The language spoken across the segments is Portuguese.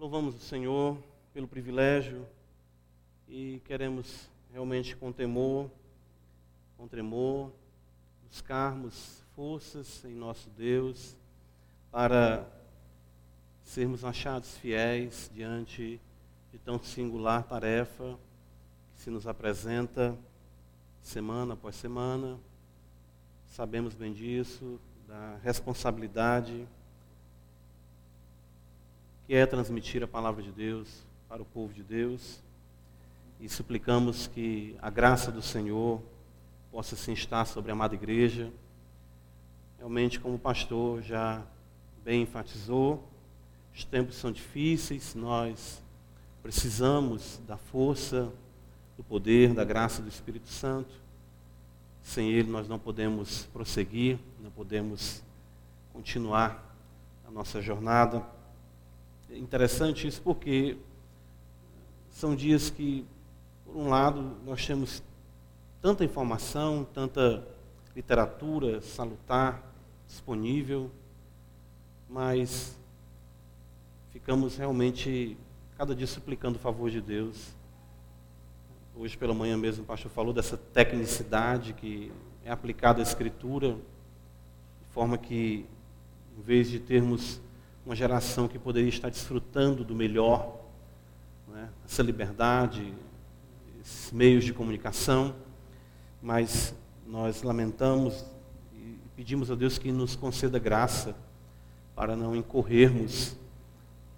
Louvamos o Senhor pelo privilégio e queremos realmente com temor, com tremor, buscarmos forças em nosso Deus para sermos achados fiéis diante de tão singular tarefa que se nos apresenta semana após semana. Sabemos bem disso, da responsabilidade que é transmitir a palavra de Deus para o povo de Deus. E suplicamos que a graça do Senhor possa se instar sobre a amada igreja. Realmente, como o pastor já bem enfatizou, os tempos são difíceis, nós precisamos da força, do poder, da graça do Espírito Santo. Sem Ele nós não podemos prosseguir, não podemos continuar a nossa jornada. Interessante isso porque são dias que, por um lado, nós temos tanta informação, tanta literatura salutar disponível, mas ficamos realmente cada dia suplicando o favor de Deus. Hoje pela manhã mesmo o pastor falou dessa tecnicidade que é aplicada à escritura, de forma que, em vez de termos uma geração que poderia estar desfrutando do melhor, né? essa liberdade, esses meios de comunicação, mas nós lamentamos e pedimos a Deus que nos conceda graça para não incorrermos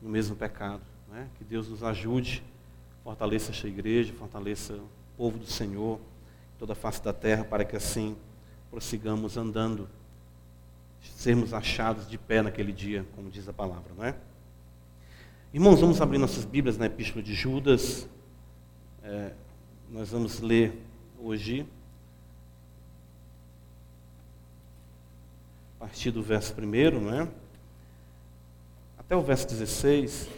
no mesmo pecado. Né? Que Deus nos ajude, fortaleça esta igreja, fortaleça o povo do Senhor, toda a face da terra, para que assim prossigamos andando sermos achados de pé naquele dia, como diz a palavra, não é? Irmãos, vamos abrir nossas Bíblias na Epístola de Judas. É, nós vamos ler hoje, a partir do verso 1, não é? Até o verso 16,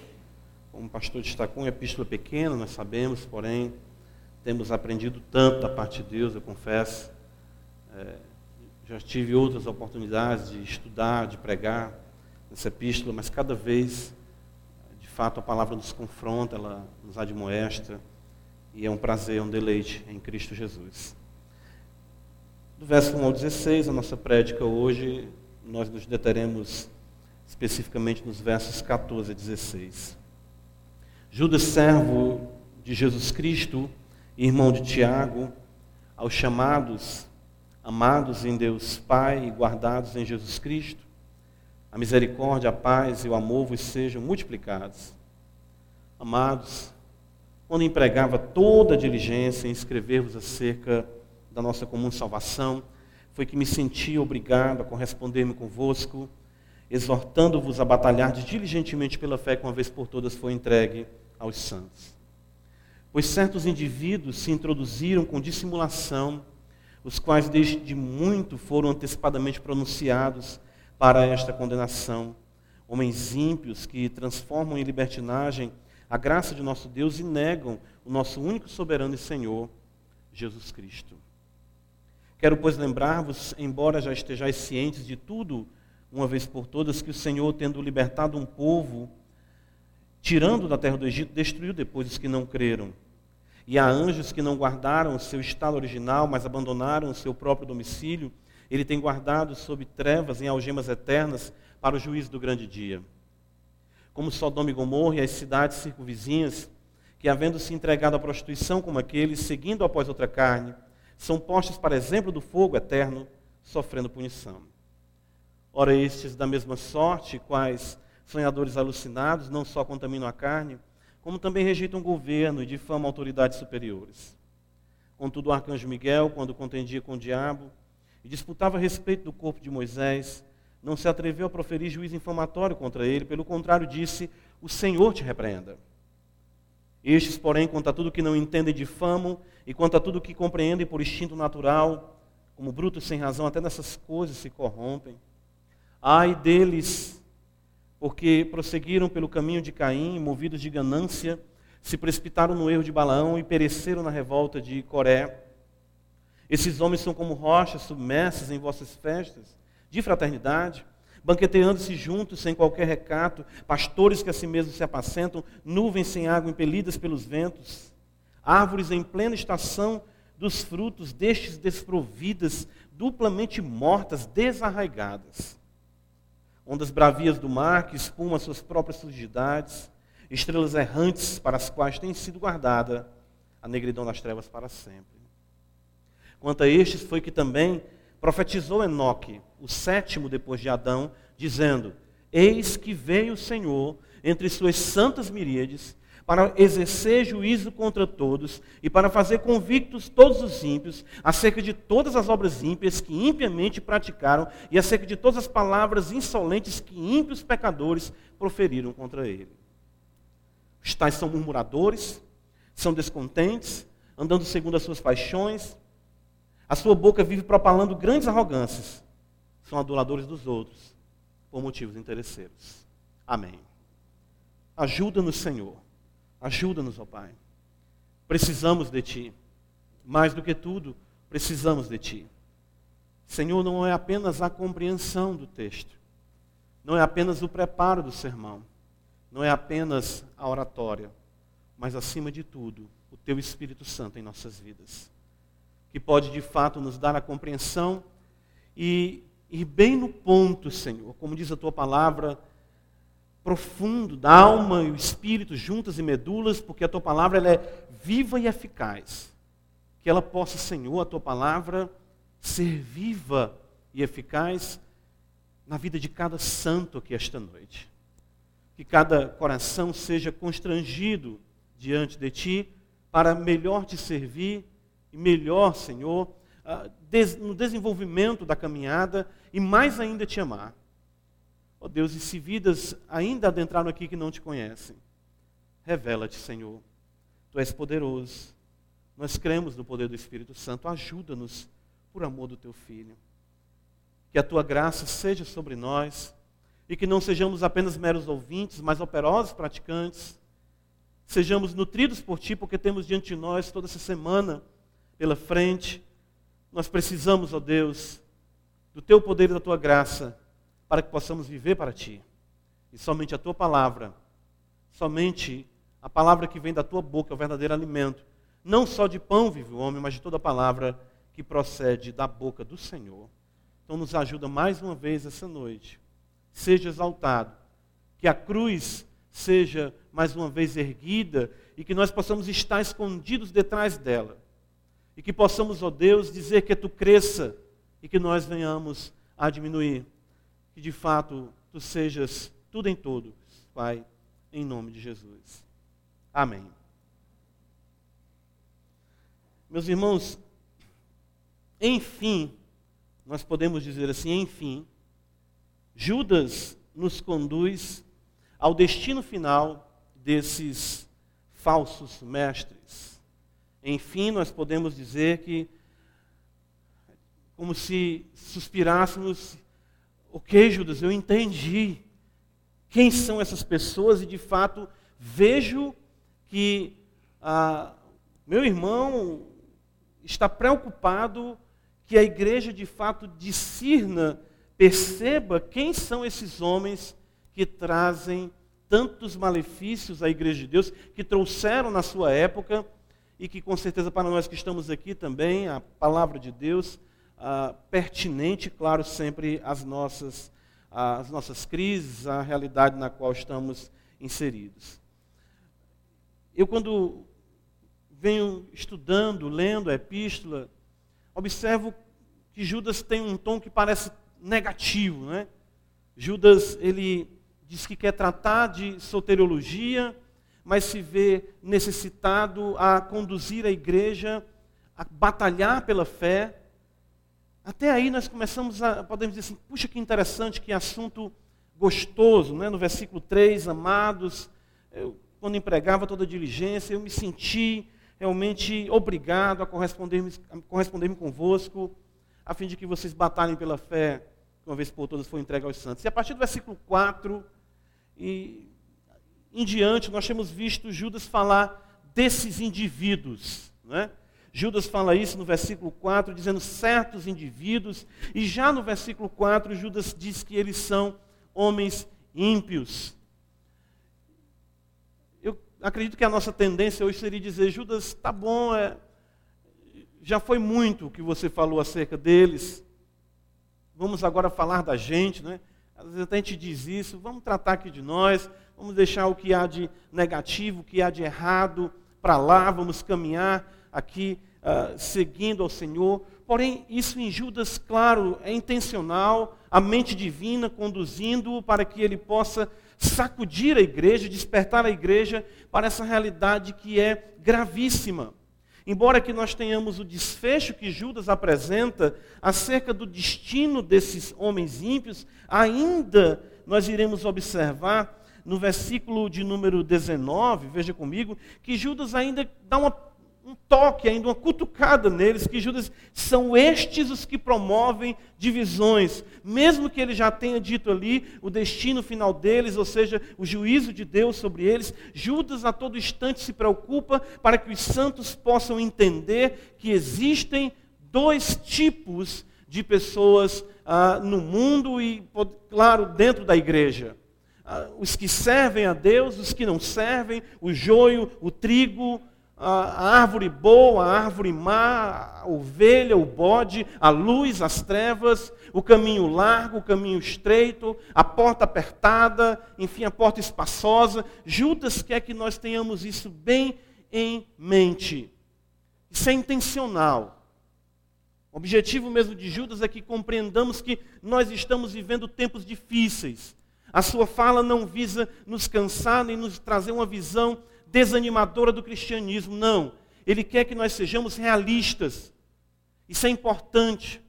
como o pastor destacou, uma epístola pequena, nós sabemos, porém, temos aprendido tanto da parte de Deus, eu confesso. É, já tive outras oportunidades de estudar, de pregar nessa epístola, mas cada vez, de fato, a palavra nos confronta, ela nos admoesta, e é um prazer, é um deleite em Cristo Jesus. Do verso 1 ao 16, a nossa prédica hoje, nós nos deteremos especificamente nos versos 14 a 16. Judas, servo de Jesus Cristo, irmão de Tiago, aos chamados amados em Deus Pai e guardados em Jesus Cristo, a misericórdia, a paz e o amor vos sejam multiplicados. Amados, quando empregava toda a diligência em escrever-vos acerca da nossa comum salvação, foi que me senti obrigado a corresponder-me convosco, exortando-vos a batalhar diligentemente pela fé que uma vez por todas foi entregue aos santos. Pois certos indivíduos se introduziram com dissimulação os quais desde muito foram antecipadamente pronunciados para esta condenação. Homens ímpios que transformam em libertinagem a graça de nosso Deus e negam o nosso único soberano e Senhor, Jesus Cristo. Quero, pois, lembrar-vos, embora já estejais cientes de tudo, uma vez por todas, que o Senhor, tendo libertado um povo, tirando da terra do Egito, destruiu depois os que não creram e há anjos que não guardaram o seu estado original, mas abandonaram o seu próprio domicílio. Ele tem guardado sob trevas em algemas eternas para o juízo do grande dia. Como Sodoma e Gomorra e as cidades circunvizinhas, que havendo se entregado à prostituição como aqueles, seguindo após outra carne, são postos para exemplo do fogo eterno, sofrendo punição. Ora, estes da mesma sorte, quais sonhadores alucinados, não só contaminam a carne, como também rejeitam o governo e difamam autoridades superiores. Contudo, o arcanjo Miguel, quando contendia com o diabo e disputava a respeito do corpo de Moisés, não se atreveu a proferir juízo infamatório contra ele, pelo contrário, disse: O Senhor te repreenda. Estes, porém, quanto a tudo que não entendem, difamam, e quanto a tudo que compreendem por instinto natural, como brutos sem razão, até nessas coisas se corrompem. Ai deles, porque prosseguiram pelo caminho de Caim, movidos de ganância, se precipitaram no erro de Balaão e pereceram na revolta de Coré. Esses homens são como rochas submersas em vossas festas de fraternidade, banqueteando-se juntos sem qualquer recato, pastores que a si mesmos se apacentam, nuvens sem água impelidas pelos ventos, árvores em plena estação dos frutos, destes desprovidas, duplamente mortas, desarraigadas. Ondas bravias do mar que espumam as suas próprias sujidades, estrelas errantes para as quais tem sido guardada a negridão das trevas para sempre. Quanto a estes foi que também profetizou Enoque, o sétimo depois de Adão, dizendo: Eis que veio o Senhor entre suas santas miríades para exercer juízo contra todos e para fazer convictos todos os ímpios acerca de todas as obras ímpias que impiamente praticaram e acerca de todas as palavras insolentes que ímpios pecadores proferiram contra ele. Os tais são murmuradores, são descontentes, andando segundo as suas paixões, a sua boca vive propalando grandes arrogâncias. São aduladores dos outros, por motivos interesseiros. Amém. Ajuda-nos, Senhor. Ajuda-nos, ó Pai. Precisamos de Ti. Mais do que tudo, precisamos de Ti. Senhor, não é apenas a compreensão do texto, não é apenas o preparo do sermão, não é apenas a oratória, mas acima de tudo, o Teu Espírito Santo em nossas vidas que pode de fato nos dar a compreensão e ir bem no ponto, Senhor, como diz a tua palavra, profundo da alma e o espírito juntas e medulas, porque a tua palavra ela é viva e eficaz. Que ela possa, Senhor, a tua palavra ser viva e eficaz na vida de cada santo aqui esta noite. Que cada coração seja constrangido diante de ti para melhor te servir e melhor, Senhor, ah, no desenvolvimento da caminhada e mais ainda te amar. Ó oh Deus, e se vidas ainda adentraram aqui que não te conhecem, revela-te, Senhor. Tu és poderoso. Nós cremos no poder do Espírito Santo. Ajuda-nos por amor do teu filho. Que a tua graça seja sobre nós e que não sejamos apenas meros ouvintes, mas operosos praticantes. Sejamos nutridos por ti, porque temos diante de nós toda essa semana pela frente. Nós precisamos, ó Deus, do teu poder e da tua graça para que possamos viver para ti. E somente a tua palavra, somente a palavra que vem da tua boca é o verdadeiro alimento. Não só de pão vive o homem, mas de toda palavra que procede da boca do Senhor. Então nos ajuda mais uma vez essa noite. Seja exaltado. Que a cruz seja mais uma vez erguida e que nós possamos estar escondidos detrás dela e que possamos, ó Deus, dizer que tu cresça e que nós venhamos a diminuir. Que de fato tu sejas tudo em todos, Pai, em nome de Jesus. Amém. Meus irmãos, enfim, nós podemos dizer assim, enfim, Judas nos conduz ao destino final desses falsos mestres. Enfim, nós podemos dizer que, como se suspirássemos, ok, Judas, eu entendi. Quem são essas pessoas? E de fato vejo que ah, meu irmão está preocupado que a igreja de fato discirna, perceba quem são esses homens que trazem tantos malefícios à igreja de Deus, que trouxeram na sua época e que com certeza para nós que estamos aqui também, a palavra de Deus, ah, pertinente, claro, sempre às nossas, às nossas crises, à realidade na qual estamos inseridos. Eu, quando venho estudando, lendo a epístola, observo que Judas tem um tom que parece negativo. Né? Judas, ele diz que quer tratar de soteriologia, mas se vê necessitado a conduzir a igreja a batalhar pela fé. Até aí nós começamos a, podemos dizer assim, puxa que interessante, que assunto gostoso, né? no versículo 3, amados, eu, quando empregava toda a diligência, eu me senti realmente obrigado a corresponder-me corresponder convosco, a fim de que vocês batalhem pela fé, que uma vez por todas foi entregue aos santos. E a partir do versículo 4, e em diante, nós temos visto Judas falar desses indivíduos. Né? Judas fala isso no versículo 4, dizendo certos indivíduos, e já no versículo 4, Judas diz que eles são homens ímpios. Eu acredito que a nossa tendência hoje seria dizer: Judas, tá bom, é, já foi muito o que você falou acerca deles. Vamos agora falar da gente, né? Às vezes a gente diz isso, vamos tratar aqui de nós, vamos deixar o que há de negativo, o que há de errado para lá, vamos caminhar aqui uh, seguindo ao Senhor. Porém, isso em Judas, claro, é intencional, a mente divina conduzindo-o para que ele possa sacudir a igreja, despertar a igreja para essa realidade que é gravíssima. Embora que nós tenhamos o desfecho que Judas apresenta acerca do destino desses homens ímpios, ainda nós iremos observar no versículo de número 19, veja comigo, que Judas ainda dá uma um toque, ainda uma cutucada neles, que Judas são estes os que promovem divisões, mesmo que ele já tenha dito ali o destino final deles, ou seja, o juízo de Deus sobre eles, Judas a todo instante se preocupa para que os santos possam entender que existem dois tipos de pessoas ah, no mundo e, claro, dentro da igreja. Ah, os que servem a Deus, os que não servem, o joio, o trigo, a árvore boa, a árvore má, a ovelha, o bode, a luz, as trevas, o caminho largo, o caminho estreito, a porta apertada, enfim, a porta espaçosa. Judas quer que nós tenhamos isso bem em mente. Isso é intencional. O objetivo mesmo de Judas é que compreendamos que nós estamos vivendo tempos difíceis. A sua fala não visa nos cansar nem nos trazer uma visão desanimadora do cristianismo. Não. Ele quer que nós sejamos realistas. Isso é importante.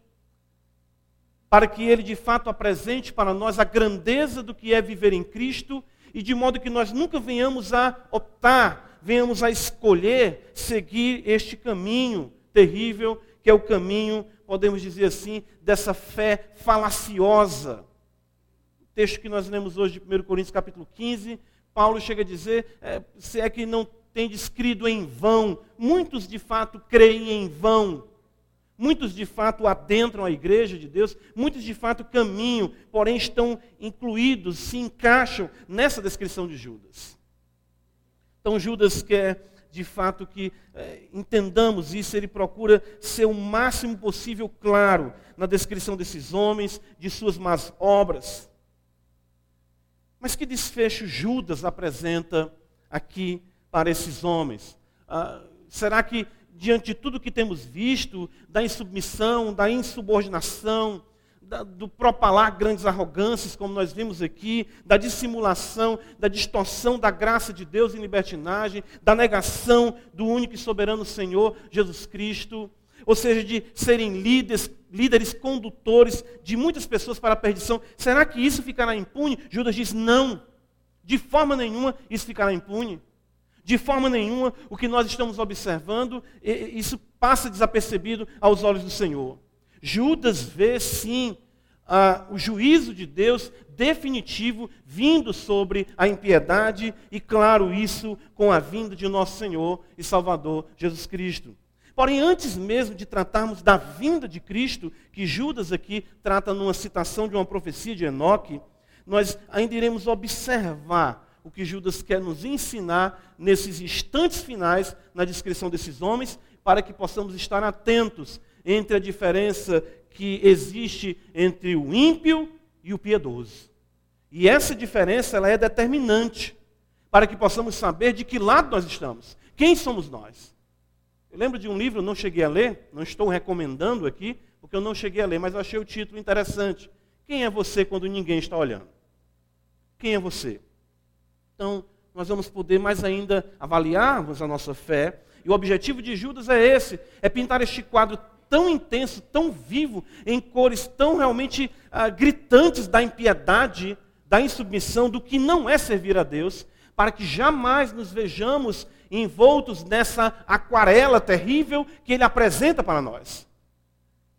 Para que ele de fato apresente para nós a grandeza do que é viver em Cristo e de modo que nós nunca venhamos a optar, venhamos a escolher seguir este caminho terrível, que é o caminho, podemos dizer assim, dessa fé falaciosa. O texto que nós lemos hoje de 1 Coríntios capítulo 15 Paulo chega a dizer, é, se é que não tem descrito em vão, muitos de fato creem em vão. Muitos de fato adentram a igreja de Deus, muitos de fato caminham, porém estão incluídos, se encaixam nessa descrição de Judas. Então Judas quer de fato que é, entendamos isso, ele procura ser o máximo possível claro na descrição desses homens, de suas más obras. Mas que desfecho Judas apresenta aqui para esses homens? Ah, será que, diante de tudo que temos visto, da insubmissão, da insubordinação, da, do propalar grandes arrogâncias, como nós vimos aqui, da dissimulação, da distorção da graça de Deus em libertinagem, da negação do único e soberano Senhor Jesus Cristo, ou seja, de serem líderes, líderes condutores de muitas pessoas para a perdição. Será que isso ficará impune? Judas diz: não, de forma nenhuma isso ficará impune. De forma nenhuma, o que nós estamos observando, isso passa desapercebido aos olhos do Senhor. Judas vê sim o juízo de Deus definitivo vindo sobre a impiedade, e claro, isso com a vinda de nosso Senhor e Salvador Jesus Cristo. Porém, antes mesmo de tratarmos da vinda de Cristo, que Judas aqui trata numa citação de uma profecia de Enoque, nós ainda iremos observar o que Judas quer nos ensinar nesses instantes finais na descrição desses homens, para que possamos estar atentos entre a diferença que existe entre o ímpio e o piedoso. E essa diferença ela é determinante para que possamos saber de que lado nós estamos. Quem somos nós? Eu lembro de um livro, não cheguei a ler, não estou recomendando aqui, porque eu não cheguei a ler, mas eu achei o título interessante. Quem é você quando ninguém está olhando? Quem é você? Então, nós vamos poder mais ainda avaliarmos a nossa fé. E o objetivo de Judas é esse: é pintar este quadro tão intenso, tão vivo, em cores tão realmente ah, gritantes da impiedade, da insubmissão, do que não é servir a Deus, para que jamais nos vejamos envoltos nessa aquarela terrível que ele apresenta para nós.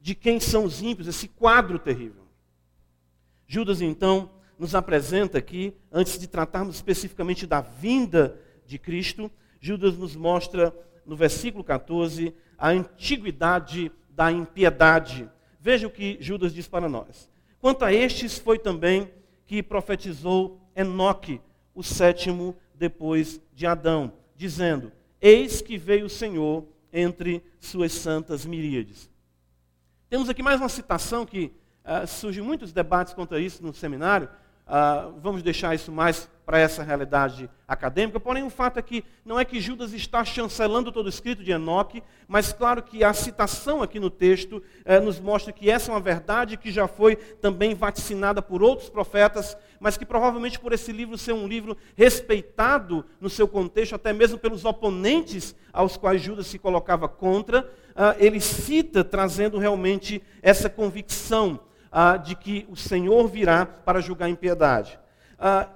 De quem são os ímpios, esse quadro terrível. Judas, então, nos apresenta aqui, antes de tratarmos especificamente da vinda de Cristo, Judas nos mostra no versículo 14, a antiguidade da impiedade. Veja o que Judas diz para nós. Quanto a estes, foi também que profetizou Enoque, o sétimo depois de Adão, dizendo: Eis que veio o Senhor entre suas santas miríades. Temos aqui mais uma citação que uh, surge muitos debates contra isso no seminário. Uh, vamos deixar isso mais para essa realidade acadêmica. Porém, o fato é que não é que Judas está chancelando todo o escrito de Enoque, mas claro que a citação aqui no texto eh, nos mostra que essa é uma verdade que já foi também vaticinada por outros profetas, mas que provavelmente por esse livro ser um livro respeitado no seu contexto, até mesmo pelos oponentes aos quais Judas se colocava contra, ah, ele cita trazendo realmente essa convicção ah, de que o Senhor virá para julgar a impiedade. Ah,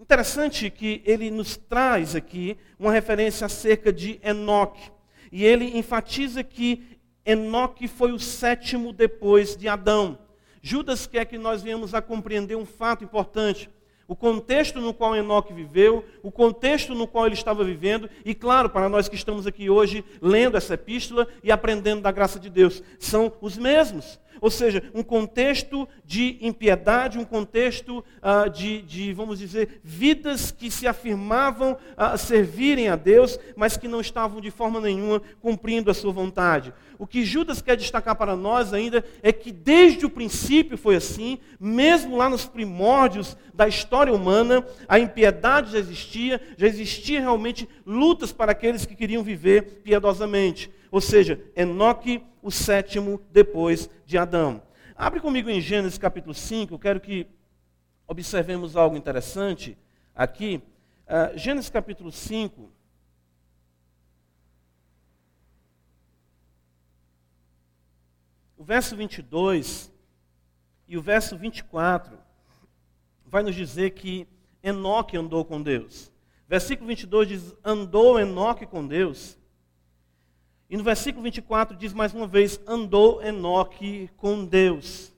Interessante que ele nos traz aqui uma referência acerca de Enoque. E ele enfatiza que Enoque foi o sétimo depois de Adão. Judas quer que nós venhamos a compreender um fato importante. O contexto no qual Enoque viveu, o contexto no qual ele estava vivendo, e claro, para nós que estamos aqui hoje lendo essa epístola e aprendendo da graça de Deus, são os mesmos. Ou seja, um contexto de impiedade, um contexto ah, de, de, vamos dizer, vidas que se afirmavam a servirem a Deus, mas que não estavam de forma nenhuma cumprindo a sua vontade. O que Judas quer destacar para nós ainda é que desde o princípio foi assim, mesmo lá nos primórdios da história humana, a impiedade já existia, já existia realmente lutas para aqueles que queriam viver piedosamente. Ou seja, Enoque, o sétimo depois de Adão. Abre comigo em Gênesis capítulo 5, eu quero que observemos algo interessante aqui. Uh, Gênesis capítulo 5. O verso 22 e o verso 24 vai nos dizer que Enoque andou com Deus. Versículo 22 diz: Andou Enoque com Deus e no versículo 24 diz mais uma vez: andou Enoque com Deus.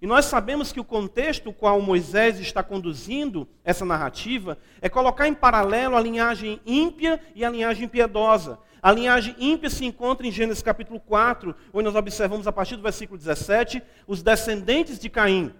E nós sabemos que o contexto qual Moisés está conduzindo essa narrativa é colocar em paralelo a linhagem ímpia e a linhagem piedosa. A linhagem ímpia se encontra em Gênesis capítulo 4, onde nós observamos a partir do versículo 17 os descendentes de Caim.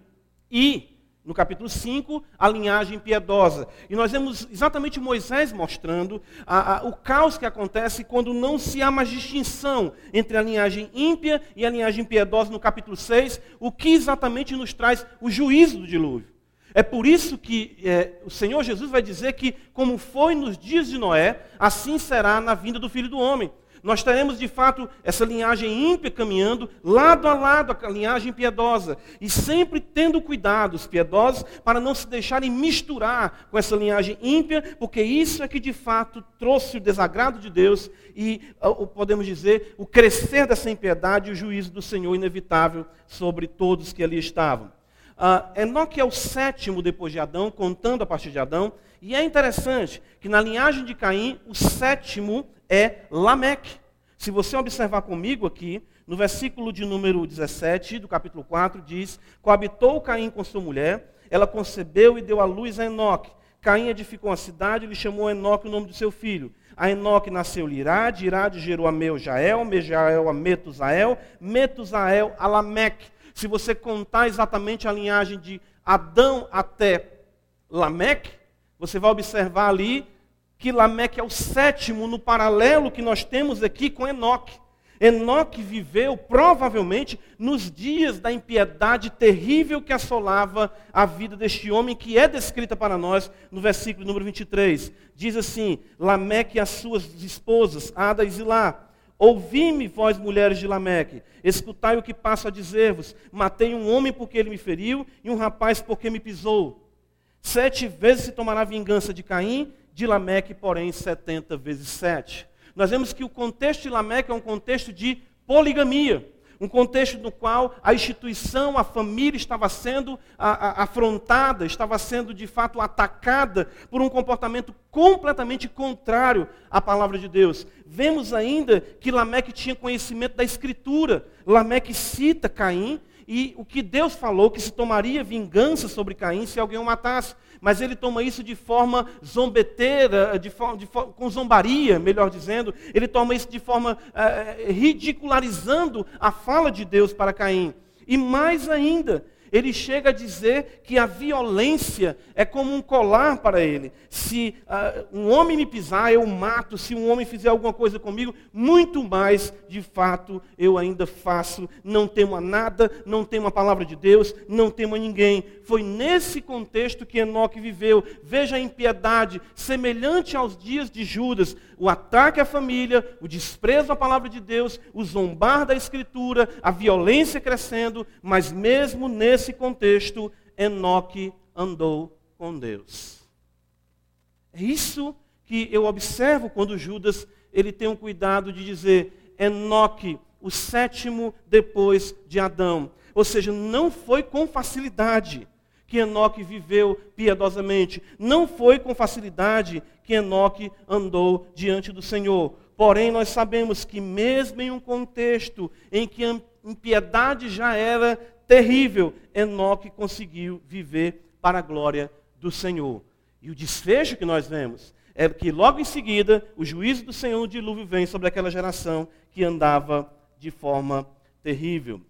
E no capítulo 5, a linhagem piedosa. E nós vemos exatamente Moisés mostrando a, a, o caos que acontece quando não se há mais distinção entre a linhagem ímpia e a linhagem piedosa no capítulo 6, o que exatamente nos traz o juízo do dilúvio. É por isso que é, o Senhor Jesus vai dizer que, como foi nos dias de Noé, assim será na vinda do Filho do Homem nós teremos de fato essa linhagem ímpia caminhando lado a lado a linhagem piedosa. E sempre tendo cuidado, os piedosos, para não se deixarem misturar com essa linhagem ímpia, porque isso é que de fato trouxe o desagrado de Deus e, podemos dizer, o crescer dessa impiedade e o juízo do Senhor inevitável sobre todos que ali estavam. Uh, Enoque é o sétimo depois de Adão, contando a partir de Adão. E é interessante que na linhagem de Caim, o sétimo é Lameque. Se você observar comigo aqui, no versículo de número 17 do capítulo 4, diz: Coabitou Caim com sua mulher, ela concebeu e deu à luz a Enoque. Caim edificou uma cidade e lhe chamou Enoque o nome do seu filho. A Enoque nasceu Lirade, Irade gerou a Meujael, Mejael a Metusael, Metusael a Lameque. Se você contar exatamente a linhagem de Adão até Lameque, você vai observar ali que Lameque é o sétimo no paralelo que nós temos aqui com Enoque. Enoque viveu provavelmente nos dias da impiedade terrível que assolava a vida deste homem, que é descrita para nós no versículo número 23. Diz assim: Lameque e as suas esposas, Ada e Zilá. Ouvi-me, vós mulheres de Lameque, escutai o que passo a dizer-vos. Matei um homem porque ele me feriu, e um rapaz porque me pisou. Sete vezes se tomará vingança de Caim, de Lameque, porém, 70 vezes 7. Nós vemos que o contexto de Lameque é um contexto de poligamia. Um contexto no qual a instituição, a família estava sendo afrontada, estava sendo de fato atacada por um comportamento completamente contrário à palavra de Deus. Vemos ainda que Lameque tinha conhecimento da Escritura. Lameque cita Caim e o que Deus falou que se tomaria vingança sobre Caim se alguém o matasse. Mas ele toma isso de forma zombeteira, de forma, de forma, com zombaria, melhor dizendo. Ele toma isso de forma eh, ridicularizando a fala de Deus para Caim. E mais ainda, ele chega a dizer que a violência é como um colar para ele. Se uh, um homem me pisar, eu mato. Se um homem fizer alguma coisa comigo, muito mais, de fato, eu ainda faço. Não temo a nada, não temo a palavra de Deus, não temo a ninguém. Foi nesse contexto que Enoque viveu. Veja a impiedade, semelhante aos dias de Judas, o ataque à família, o desprezo à palavra de Deus, o zombar da Escritura, a violência crescendo, mas mesmo nesse contexto, Enoque andou com Deus. É isso que eu observo quando Judas ele tem o cuidado de dizer Enoque, o sétimo depois de Adão. Ou seja, não foi com facilidade que Enoque viveu piedosamente. Não foi com facilidade que Enoque andou diante do Senhor. Porém, nós sabemos que, mesmo em um contexto em que a impiedade já era terrível, Enoque conseguiu viver para a glória do Senhor. E o desfecho que nós vemos é que, logo em seguida, o juízo do Senhor no dilúvio vem sobre aquela geração que andava de forma terrível.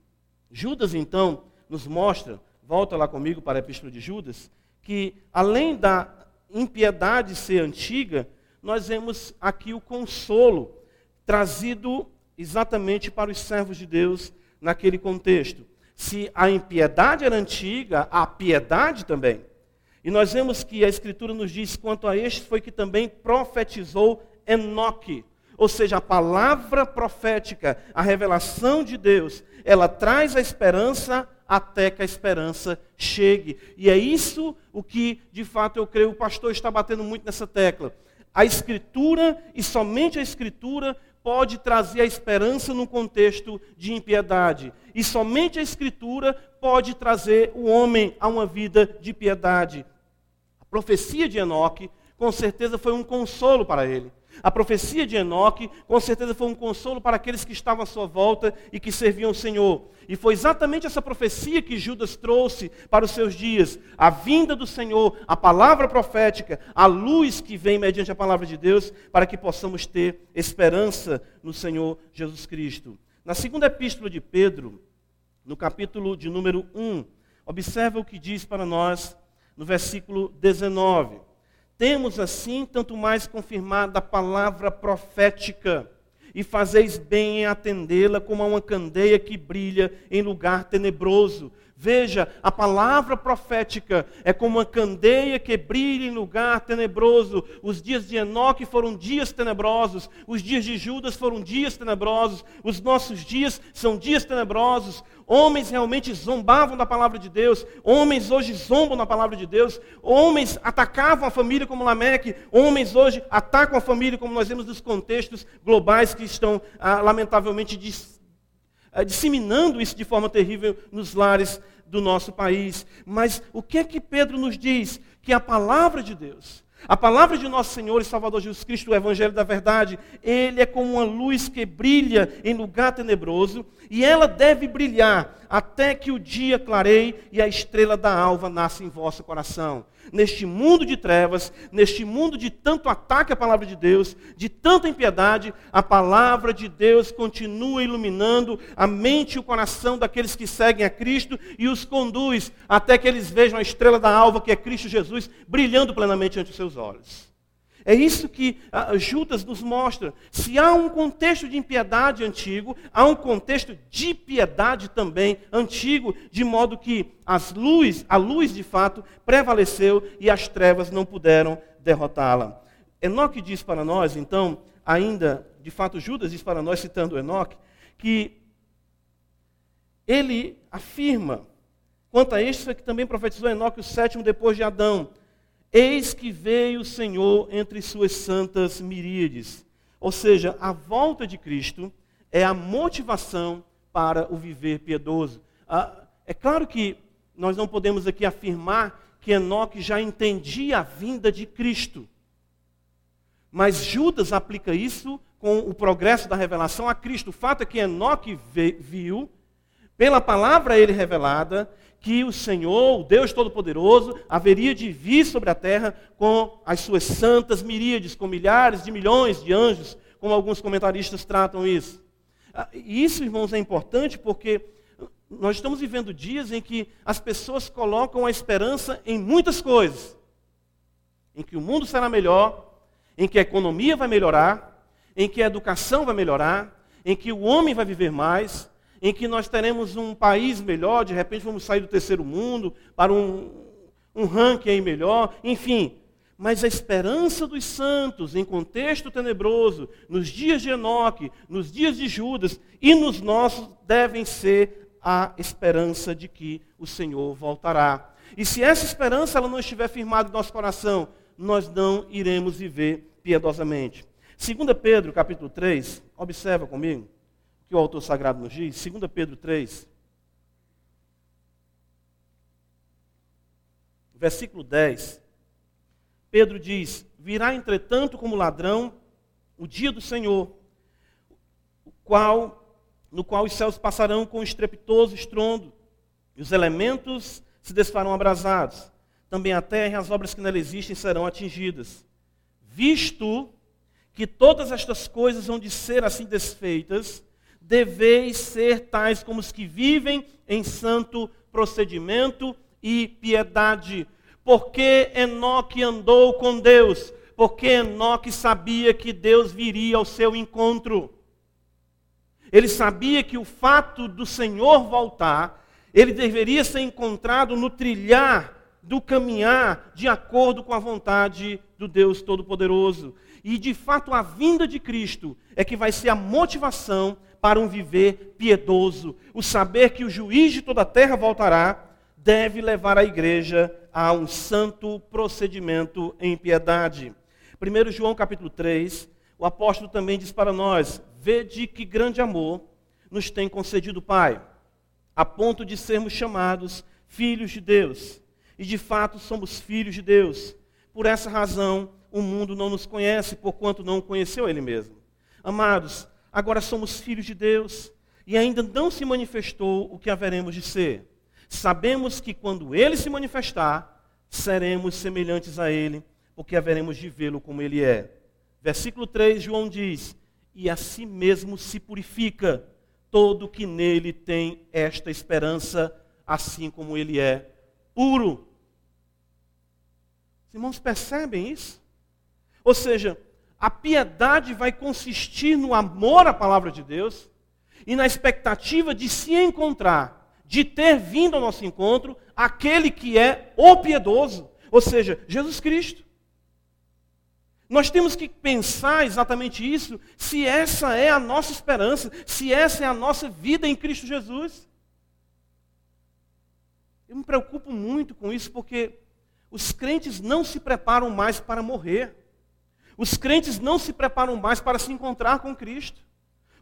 Judas, então, nos mostra volta lá comigo para a Epístola de Judas, que além da impiedade ser antiga, nós vemos aqui o consolo trazido exatamente para os servos de Deus naquele contexto. Se a impiedade era antiga, a piedade também. E nós vemos que a Escritura nos diz quanto a este foi que também profetizou Enoque. Ou seja, a palavra profética, a revelação de Deus, ela traz a esperança até que a esperança chegue. E é isso o que, de fato, eu creio, o pastor está batendo muito nessa tecla. A Escritura, e somente a Escritura, pode trazer a esperança num contexto de impiedade. E somente a Escritura pode trazer o homem a uma vida de piedade. A profecia de Enoque, com certeza, foi um consolo para ele. A profecia de Enoque, com certeza, foi um consolo para aqueles que estavam à sua volta e que serviam o Senhor. E foi exatamente essa profecia que Judas trouxe para os seus dias: a vinda do Senhor, a palavra profética, a luz que vem mediante a palavra de Deus, para que possamos ter esperança no Senhor Jesus Cristo. Na segunda epístola de Pedro, no capítulo de número 1, observa o que diz para nós no versículo 19. Temos assim tanto mais confirmada a palavra profética, e fazeis bem em atendê-la como a uma candeia que brilha em lugar tenebroso, Veja, a palavra profética é como uma candeia que brilha em lugar tenebroso. Os dias de Enoque foram dias tenebrosos, os dias de Judas foram dias tenebrosos, os nossos dias são dias tenebrosos. Homens realmente zombavam da palavra de Deus, homens hoje zombam da palavra de Deus, homens atacavam a família como Lameque, homens hoje atacam a família como nós vemos nos contextos globais que estão, ah, lamentavelmente, ah, disseminando isso de forma terrível nos lares do nosso país. Mas o que é que Pedro nos diz? Que a palavra de Deus, a palavra de nosso Senhor e Salvador Jesus Cristo, o Evangelho da Verdade, ele é como uma luz que brilha em lugar tenebroso, e ela deve brilhar até que o dia clareie e a estrela da alva nasça em vosso coração neste mundo de trevas, neste mundo de tanto ataque à palavra de Deus, de tanta impiedade, a palavra de Deus continua iluminando a mente e o coração daqueles que seguem a Cristo e os conduz até que eles vejam a estrela da alva, que é Cristo Jesus, brilhando plenamente ante os seus olhos. É isso que uh, Judas nos mostra. Se há um contexto de impiedade antigo, há um contexto de piedade também antigo, de modo que as luz, a luz de fato prevaleceu e as trevas não puderam derrotá-la. Enoque diz para nós, então, ainda, de fato, Judas diz para nós, citando Enoque, que ele afirma, quanto a este que também profetizou Enoque, o sétimo depois de Adão, Eis que veio o Senhor entre suas santas miríades. Ou seja, a volta de Cristo é a motivação para o viver piedoso. Ah, é claro que nós não podemos aqui afirmar que Enoque já entendia a vinda de Cristo. Mas Judas aplica isso com o progresso da revelação a Cristo. O fato é que Enoque viu, pela palavra a ele revelada, que o Senhor, o Deus Todo-Poderoso, haveria de vir sobre a terra com as suas santas miríades, com milhares de milhões de anjos, como alguns comentaristas tratam isso. Ah, isso, irmãos, é importante porque nós estamos vivendo dias em que as pessoas colocam a esperança em muitas coisas. Em que o mundo será melhor, em que a economia vai melhorar, em que a educação vai melhorar, em que o homem vai viver mais, em que nós teremos um país melhor, de repente vamos sair do terceiro mundo para um, um ranking aí melhor, enfim. Mas a esperança dos santos em contexto tenebroso, nos dias de Enoque, nos dias de Judas e nos nossos, devem ser a esperança de que o Senhor voltará. E se essa esperança ela não estiver firmada no nosso coração, nós não iremos viver piedosamente. 2 Pedro, capítulo 3, observa comigo que o autor sagrado nos diz, 2 Pedro 3, versículo 10. Pedro diz: Virá, entretanto, como ladrão o dia do Senhor, qual, no qual os céus passarão com estrepitoso estrondo, e os elementos se desfarão abrasados. Também a terra e as obras que nela existem serão atingidas. Visto que todas estas coisas vão de ser assim desfeitas, deveis ser tais como os que vivem em santo procedimento e piedade. Porque Enoque andou com Deus, porque Enoque sabia que Deus viria ao seu encontro. Ele sabia que o fato do Senhor voltar, ele deveria ser encontrado no trilhar do caminhar de acordo com a vontade do Deus Todo-Poderoso. E de fato a vinda de Cristo é que vai ser a motivação para um viver piedoso. O saber que o juiz de toda a terra voltará deve levar a igreja a um santo procedimento em piedade. 1 João capítulo 3, o apóstolo também diz para nós: Vede que grande amor nos tem concedido o Pai, a ponto de sermos chamados filhos de Deus. E de fato somos filhos de Deus. Por essa razão, o mundo não nos conhece, porquanto não conheceu Ele mesmo. Amados, agora somos filhos de Deus e ainda não se manifestou o que haveremos de ser. Sabemos que quando ele se manifestar, seremos semelhantes a ele, porque haveremos de vê-lo como ele é. Versículo 3, João diz: E a si mesmo se purifica todo que nele tem esta esperança, assim como ele é puro. Os irmãos percebem isso? Ou seja, a piedade vai consistir no amor à palavra de Deus e na expectativa de se encontrar, de ter vindo ao nosso encontro aquele que é o piedoso, ou seja, Jesus Cristo. Nós temos que pensar exatamente isso, se essa é a nossa esperança, se essa é a nossa vida em Cristo Jesus. Eu me preocupo muito com isso porque os crentes não se preparam mais para morrer. Os crentes não se preparam mais para se encontrar com Cristo.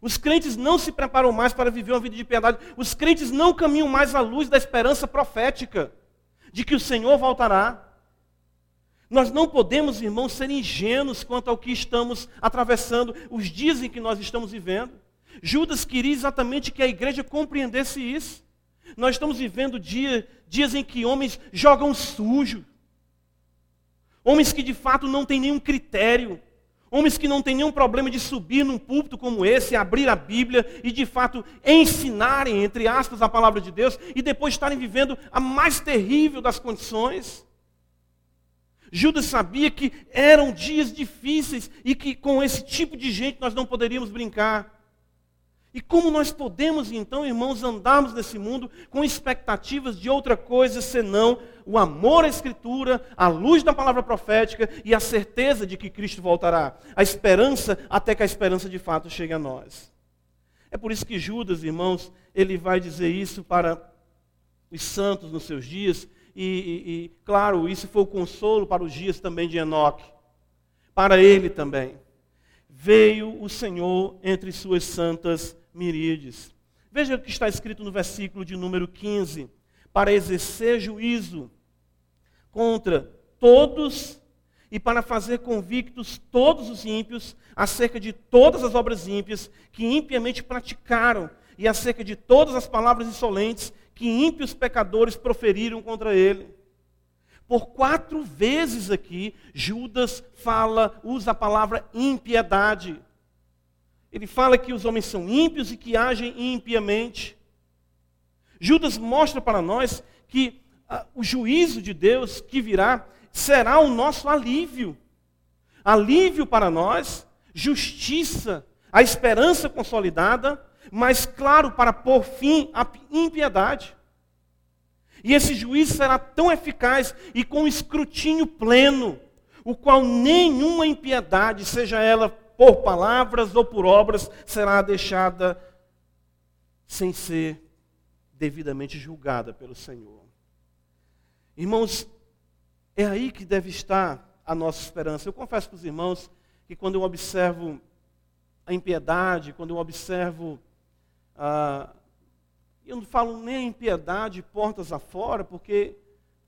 Os crentes não se preparam mais para viver uma vida de piedade. Os crentes não caminham mais à luz da esperança profética de que o Senhor voltará. Nós não podemos, irmãos, ser ingênuos quanto ao que estamos atravessando, os dias em que nós estamos vivendo. Judas queria exatamente que a igreja compreendesse isso. Nós estamos vivendo dia, dias em que homens jogam sujo, Homens que de fato não têm nenhum critério. Homens que não têm nenhum problema de subir num púlpito como esse, abrir a Bíblia e de fato ensinarem, entre aspas, a palavra de Deus e depois estarem vivendo a mais terrível das condições. Judas sabia que eram dias difíceis e que com esse tipo de gente nós não poderíamos brincar. E como nós podemos, então, irmãos, andarmos nesse mundo com expectativas de outra coisa senão o amor à Escritura, a luz da palavra profética e a certeza de que Cristo voltará? A esperança até que a esperança de fato chegue a nós. É por isso que Judas, irmãos, ele vai dizer isso para os santos nos seus dias, e, e, e claro, isso foi o consolo para os dias também de Enoque, para ele também. Veio o Senhor entre suas santas miríades. Veja o que está escrito no versículo de número 15: para exercer juízo contra todos e para fazer convictos todos os ímpios acerca de todas as obras ímpias que impiamente praticaram, e acerca de todas as palavras insolentes que ímpios pecadores proferiram contra ele. Por quatro vezes aqui, Judas fala, usa a palavra impiedade. Ele fala que os homens são ímpios e que agem impiamente. Judas mostra para nós que ah, o juízo de Deus que virá será o nosso alívio. Alívio para nós, justiça, a esperança consolidada, mas claro, para pôr fim à impiedade. E esse juízo será tão eficaz e com escrutínio pleno, o qual nenhuma impiedade, seja ela por palavras ou por obras, será deixada sem ser devidamente julgada pelo Senhor. Irmãos, é aí que deve estar a nossa esperança. Eu confesso para os irmãos que quando eu observo a impiedade, quando eu observo ah, eu não falo nem a impiedade portas afora, porque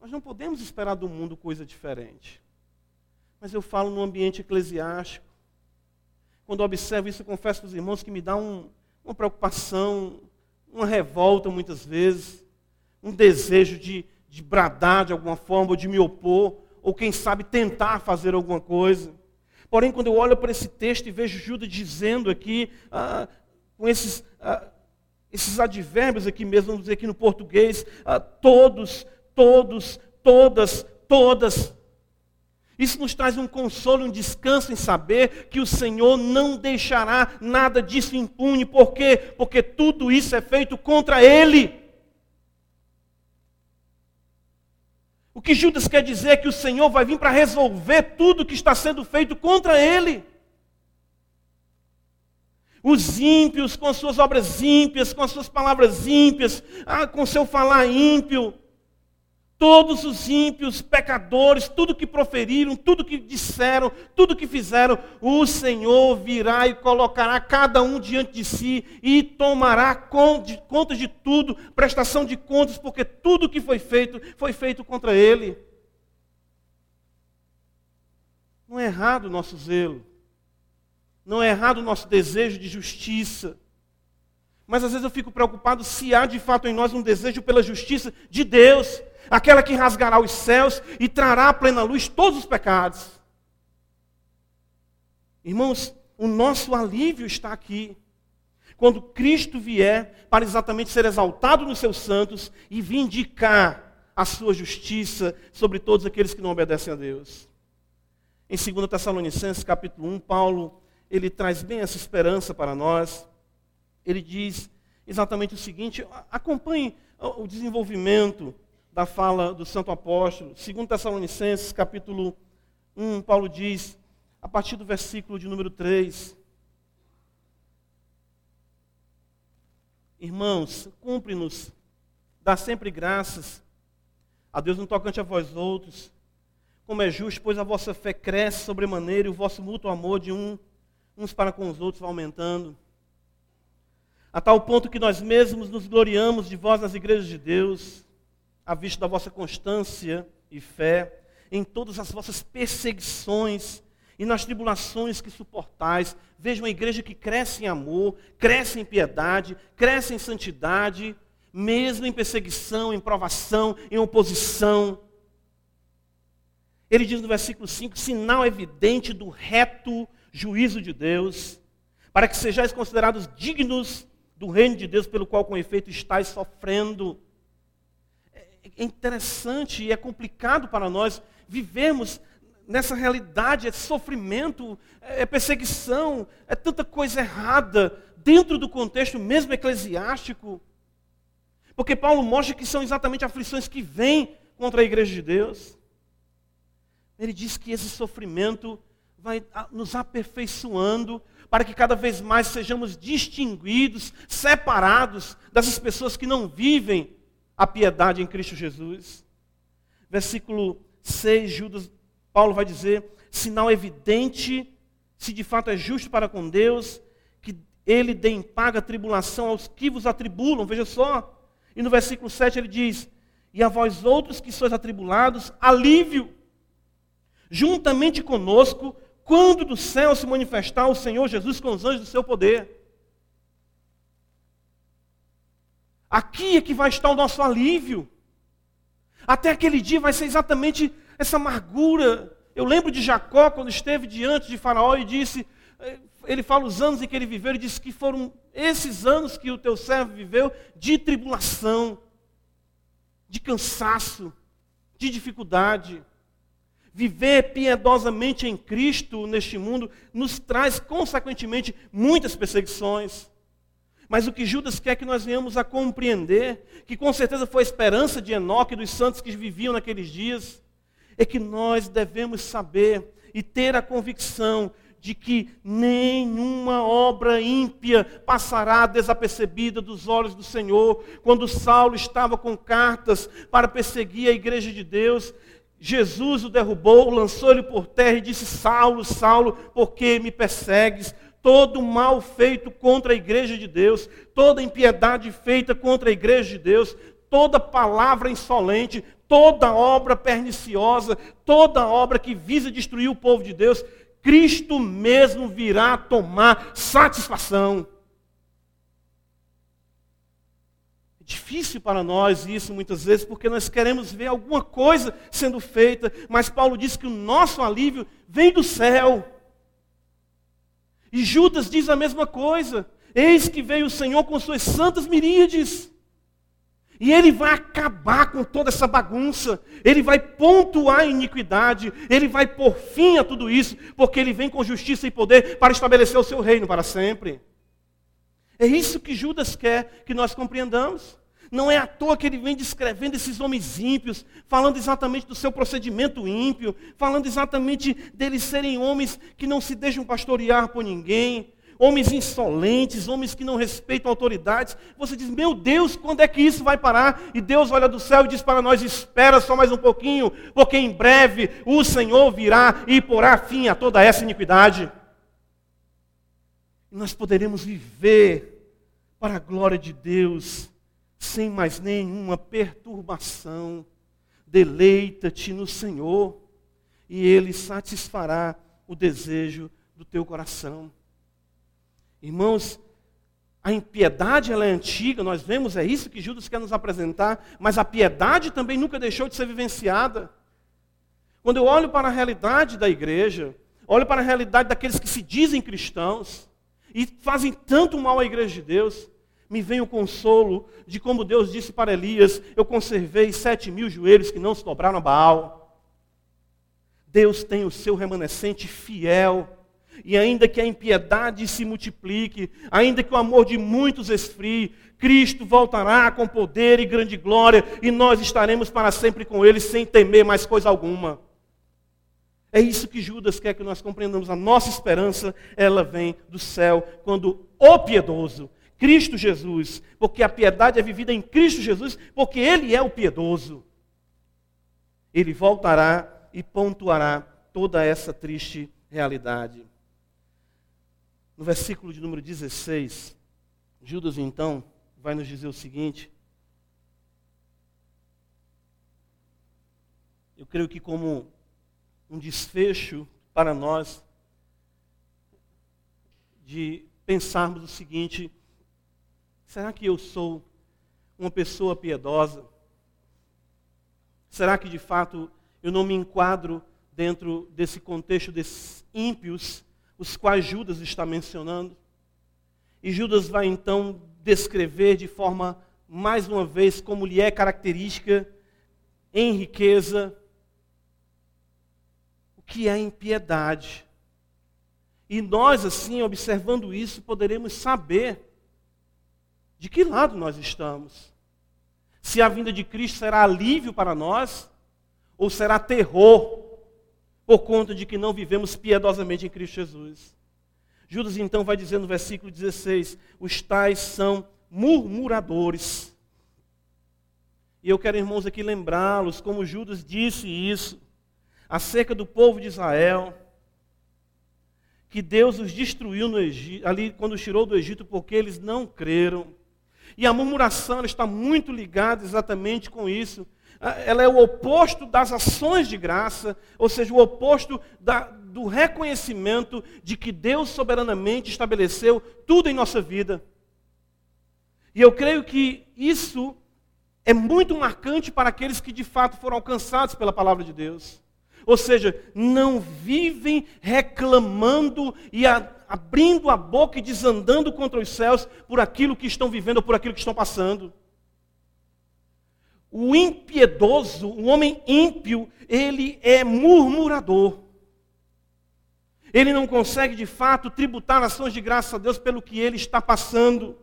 nós não podemos esperar do mundo coisa diferente. Mas eu falo no ambiente eclesiástico. Quando observo isso, confesso para os irmãos que me dá um, uma preocupação, uma revolta muitas vezes, um desejo de, de bradar de alguma forma, ou de me opor, ou quem sabe tentar fazer alguma coisa. Porém, quando eu olho para esse texto e vejo Judas dizendo aqui, ah, com esses ah, esses advérbios aqui mesmo, vamos dizer aqui no português, ah, todos, todos, todas, todas. Isso nos traz um consolo, um descanso em saber que o Senhor não deixará nada disso impune. Por quê? Porque tudo isso é feito contra Ele. O que Judas quer dizer é que o Senhor vai vir para resolver tudo que está sendo feito contra Ele. Os ímpios com as suas obras ímpias, com as suas palavras ímpias, ah, com seu falar ímpio. Todos os ímpios, pecadores, tudo que proferiram, tudo que disseram, tudo que fizeram, o Senhor virá e colocará cada um diante de si e tomará conta de tudo, prestação de contas, porque tudo que foi feito, foi feito contra ele. Não é errado o nosso zelo. Não é errado o nosso desejo de justiça. Mas às vezes eu fico preocupado se há de fato em nós um desejo pela justiça de Deus, aquela que rasgará os céus e trará à plena luz todos os pecados. Irmãos, o nosso alívio está aqui. Quando Cristo vier para exatamente ser exaltado nos seus santos e vindicar a sua justiça sobre todos aqueles que não obedecem a Deus. Em 2 Tessalonicenses, capítulo 1, Paulo ele traz bem essa esperança para nós. Ele diz exatamente o seguinte: acompanhe o desenvolvimento da fala do Santo Apóstolo. Segundo Tessalonicenses, capítulo 1, Paulo diz, a partir do versículo de número 3. Irmãos, cumpre-nos, dá sempre graças a Deus no tocante a vós outros, como é justo, pois a vossa fé cresce sobremaneira e o vosso mútuo amor de um uns para com os outros vai aumentando. A tal ponto que nós mesmos nos gloriamos de vós nas igrejas de Deus, à vista da vossa constância e fé, em todas as vossas perseguições e nas tribulações que suportais. Vejam uma igreja que cresce em amor, cresce em piedade, cresce em santidade, mesmo em perseguição, em provação, em oposição. Ele diz no versículo 5: sinal evidente do reto juízo de Deus, para que sejais considerados dignos do reino de Deus, pelo qual com efeito estáis sofrendo. É interessante e é complicado para nós vivermos nessa realidade, é sofrimento, é perseguição, é tanta coisa errada dentro do contexto mesmo eclesiástico. Porque Paulo mostra que são exatamente aflições que vêm contra a igreja de Deus. Ele diz que esse sofrimento vai nos aperfeiçoando para que cada vez mais sejamos distinguidos, separados dessas pessoas que não vivem a piedade em Cristo Jesus. Versículo 6, Judas, Paulo vai dizer: sinal evidente, se de fato é justo para com Deus, que ele dê em paga tribulação aos que vos atribulam. Veja só. E no versículo 7 ele diz: E a vós outros que sois atribulados, alívio, juntamente conosco, quando do céu se manifestar o Senhor Jesus com os anjos do seu poder. Aqui é que vai estar o nosso alívio. Até aquele dia vai ser exatamente essa amargura. Eu lembro de Jacó quando esteve diante de Faraó e disse, eh, ele fala os anos em que ele viveu, ele disse que foram esses anos que o teu servo viveu de tribulação, de cansaço, de dificuldade. Viver piedosamente em Cristo neste mundo nos traz, consequentemente, muitas perseguições. Mas o que Judas quer que nós venhamos a compreender, que com certeza foi a esperança de Enoque e dos santos que viviam naqueles dias, é que nós devemos saber e ter a convicção de que nenhuma obra ímpia passará desapercebida dos olhos do Senhor. Quando Saulo estava com cartas para perseguir a igreja de Deus, Jesus o derrubou, lançou-lhe por terra e disse: Saulo, Saulo, por que me persegues? Todo mal feito contra a igreja de Deus, toda impiedade feita contra a igreja de Deus, toda palavra insolente, toda obra perniciosa, toda obra que visa destruir o povo de Deus, Cristo mesmo virá tomar satisfação. É difícil para nós isso muitas vezes, porque nós queremos ver alguma coisa sendo feita, mas Paulo diz que o nosso alívio vem do céu. E Judas diz a mesma coisa. Eis que veio o Senhor com suas santas miríades. E ele vai acabar com toda essa bagunça, ele vai pontuar a iniquidade, ele vai pôr fim a tudo isso, porque ele vem com justiça e poder para estabelecer o seu reino para sempre. É isso que Judas quer que nós compreendamos. Não é à toa que ele vem descrevendo esses homens ímpios, falando exatamente do seu procedimento ímpio, falando exatamente deles serem homens que não se deixam pastorear por ninguém, homens insolentes, homens que não respeitam autoridades. Você diz, meu Deus, quando é que isso vai parar? E Deus olha do céu e diz para nós: espera só mais um pouquinho, porque em breve o Senhor virá e porá fim a toda essa iniquidade. E nós poderemos viver para a glória de Deus, sem mais nenhuma perturbação. Deleita-te no Senhor, e Ele satisfará o desejo do teu coração. Irmãos, a impiedade ela é antiga, nós vemos, é isso que Judas quer nos apresentar, mas a piedade também nunca deixou de ser vivenciada. Quando eu olho para a realidade da igreja, olho para a realidade daqueles que se dizem cristãos e fazem tanto mal à igreja de Deus, me vem o consolo de como Deus disse para Elias: Eu conservei sete mil joelhos que não se dobraram a Baal. Deus tem o seu remanescente fiel e ainda que a impiedade se multiplique, ainda que o amor de muitos esfrie, Cristo voltará com poder e grande glória, e nós estaremos para sempre com Ele, sem temer mais coisa alguma. É isso que Judas quer que nós compreendamos. A nossa esperança, ela vem do céu, quando o piedoso, Cristo Jesus, porque a piedade é vivida em Cristo Jesus, porque Ele é o piedoso. Ele voltará e pontuará toda essa triste realidade. No versículo de número 16, Judas então vai nos dizer o seguinte: Eu creio que, como um desfecho para nós, de pensarmos o seguinte: será que eu sou uma pessoa piedosa? Será que de fato eu não me enquadro dentro desse contexto desses ímpios os quais Judas está mencionando. E Judas vai então descrever de forma, mais uma vez, como lhe é característica, em riqueza, o que é impiedade. E nós, assim, observando isso, poderemos saber de que lado nós estamos. Se a vinda de Cristo será alívio para nós, ou será terror por conta de que não vivemos piedosamente em Cristo Jesus. Judas então vai dizer no versículo 16: os tais são murmuradores. E eu quero, irmãos, aqui lembrá-los, como Judas disse isso, acerca do povo de Israel, que Deus os destruiu Egito, ali quando os tirou do Egito, porque eles não creram. E a murmuração está muito ligada exatamente com isso, ah, ela é o oposto das ações de graça, ou seja, o oposto da, do reconhecimento de que Deus soberanamente estabeleceu tudo em nossa vida. E eu creio que isso é muito marcante para aqueles que de fato foram alcançados pela palavra de Deus. Ou seja, não vivem reclamando e abrindo a boca e desandando contra os céus por aquilo que estão vivendo por aquilo que estão passando. O impiedoso, o homem ímpio, ele é murmurador. Ele não consegue de fato tributar ações de graça a Deus pelo que ele está passando.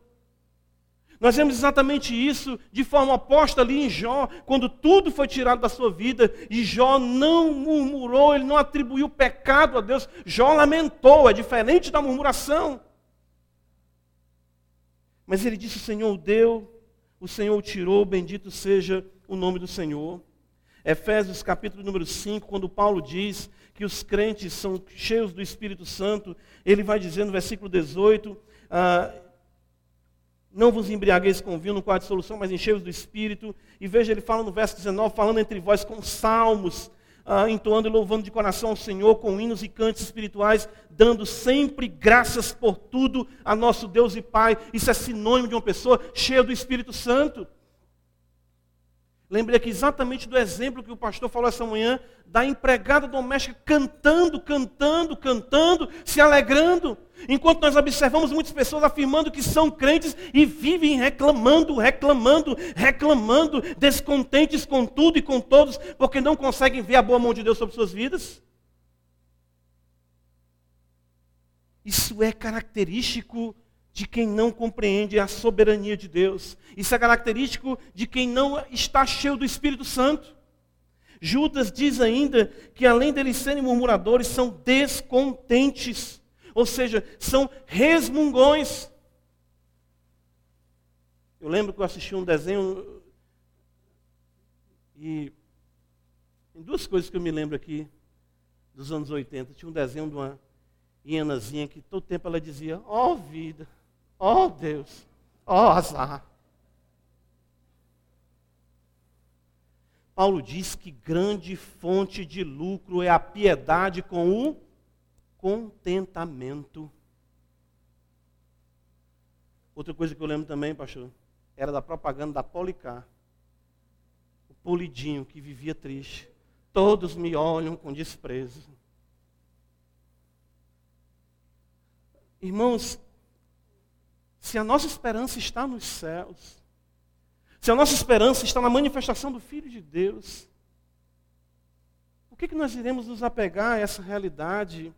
Nós vemos exatamente isso de forma oposta ali em Jó, quando tudo foi tirado da sua vida e Jó não murmurou, ele não atribuiu pecado a Deus, Jó lamentou, é diferente da murmuração. Mas ele disse: O Senhor deu, o Senhor tirou, bendito seja o nome do Senhor. Efésios capítulo número 5, quando Paulo diz que os crentes são cheios do Espírito Santo, ele vai dizer no versículo 18: ah, não vos embriagueis com vinho no quarto de solução, mas enchei-vos do Espírito. E veja, ele fala no verso 19, falando entre vós com salmos, ah, entoando e louvando de coração ao Senhor com hinos e cantos espirituais, dando sempre graças por tudo a nosso Deus e Pai. Isso é sinônimo de uma pessoa cheia do Espírito Santo. Lembrei aqui exatamente do exemplo que o pastor falou essa manhã, da empregada doméstica cantando, cantando, cantando, se alegrando. Enquanto nós observamos muitas pessoas afirmando que são crentes e vivem reclamando, reclamando, reclamando, descontentes com tudo e com todos, porque não conseguem ver a boa mão de Deus sobre suas vidas. Isso é característico de quem não compreende a soberania de Deus. Isso é característico de quem não está cheio do Espírito Santo. Judas diz ainda que além deles serem murmuradores, são descontentes, ou seja, são resmungões. Eu lembro que eu assisti um desenho e tem duas coisas que eu me lembro aqui dos anos 80. Tinha um desenho de uma hienazinha que todo tempo ela dizia: "Ó oh, vida, Oh Deus, oh azar. Paulo diz que grande fonte de lucro é a piedade com o contentamento. Outra coisa que eu lembro também, pastor, era da propaganda da Policar. O polidinho que vivia triste. Todos me olham com desprezo. Irmãos, se a nossa esperança está nos céus, se a nossa esperança está na manifestação do Filho de Deus, por que, que nós iremos nos apegar a essa realidade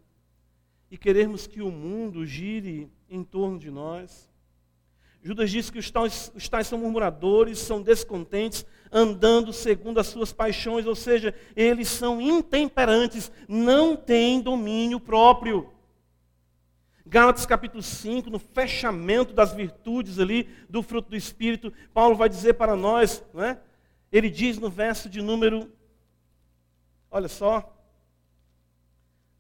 e querermos que o mundo gire em torno de nós? Judas diz que os tais, os tais são murmuradores, são descontentes, andando segundo as suas paixões, ou seja, eles são intemperantes, não têm domínio próprio. Gálatas capítulo 5, no fechamento das virtudes ali, do fruto do Espírito, Paulo vai dizer para nós, não é? ele diz no verso de número, olha só,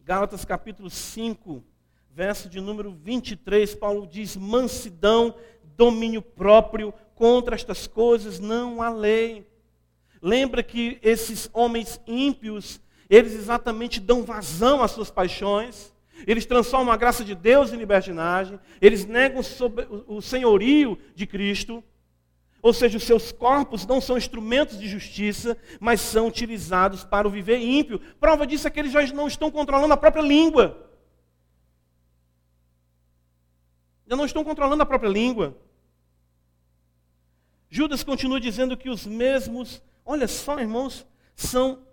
Gálatas capítulo 5, verso de número 23, Paulo diz: mansidão, domínio próprio, contra estas coisas não há lei. Lembra que esses homens ímpios, eles exatamente dão vazão às suas paixões, eles transformam a graça de Deus em libertinagem, eles negam o senhorio de Cristo, ou seja, os seus corpos não são instrumentos de justiça, mas são utilizados para o viver ímpio. Prova disso é que eles já não estão controlando a própria língua. Já não estão controlando a própria língua. Judas continua dizendo que os mesmos, olha só, irmãos, são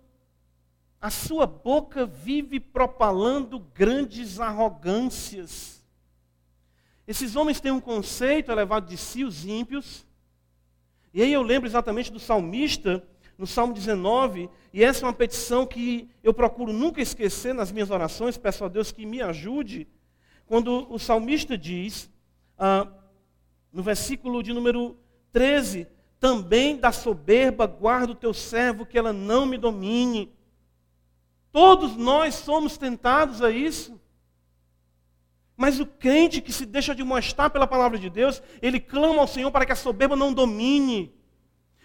a sua boca vive propalando grandes arrogâncias. Esses homens têm um conceito elevado de si, os ímpios. E aí eu lembro exatamente do salmista, no Salmo 19, e essa é uma petição que eu procuro nunca esquecer nas minhas orações, peço a Deus que me ajude. Quando o salmista diz, ah, no versículo de número 13, também da soberba guarda o teu servo, que ela não me domine. Todos nós somos tentados a isso. Mas o crente que se deixa de mostrar pela palavra de Deus, ele clama ao Senhor para que a soberba não domine.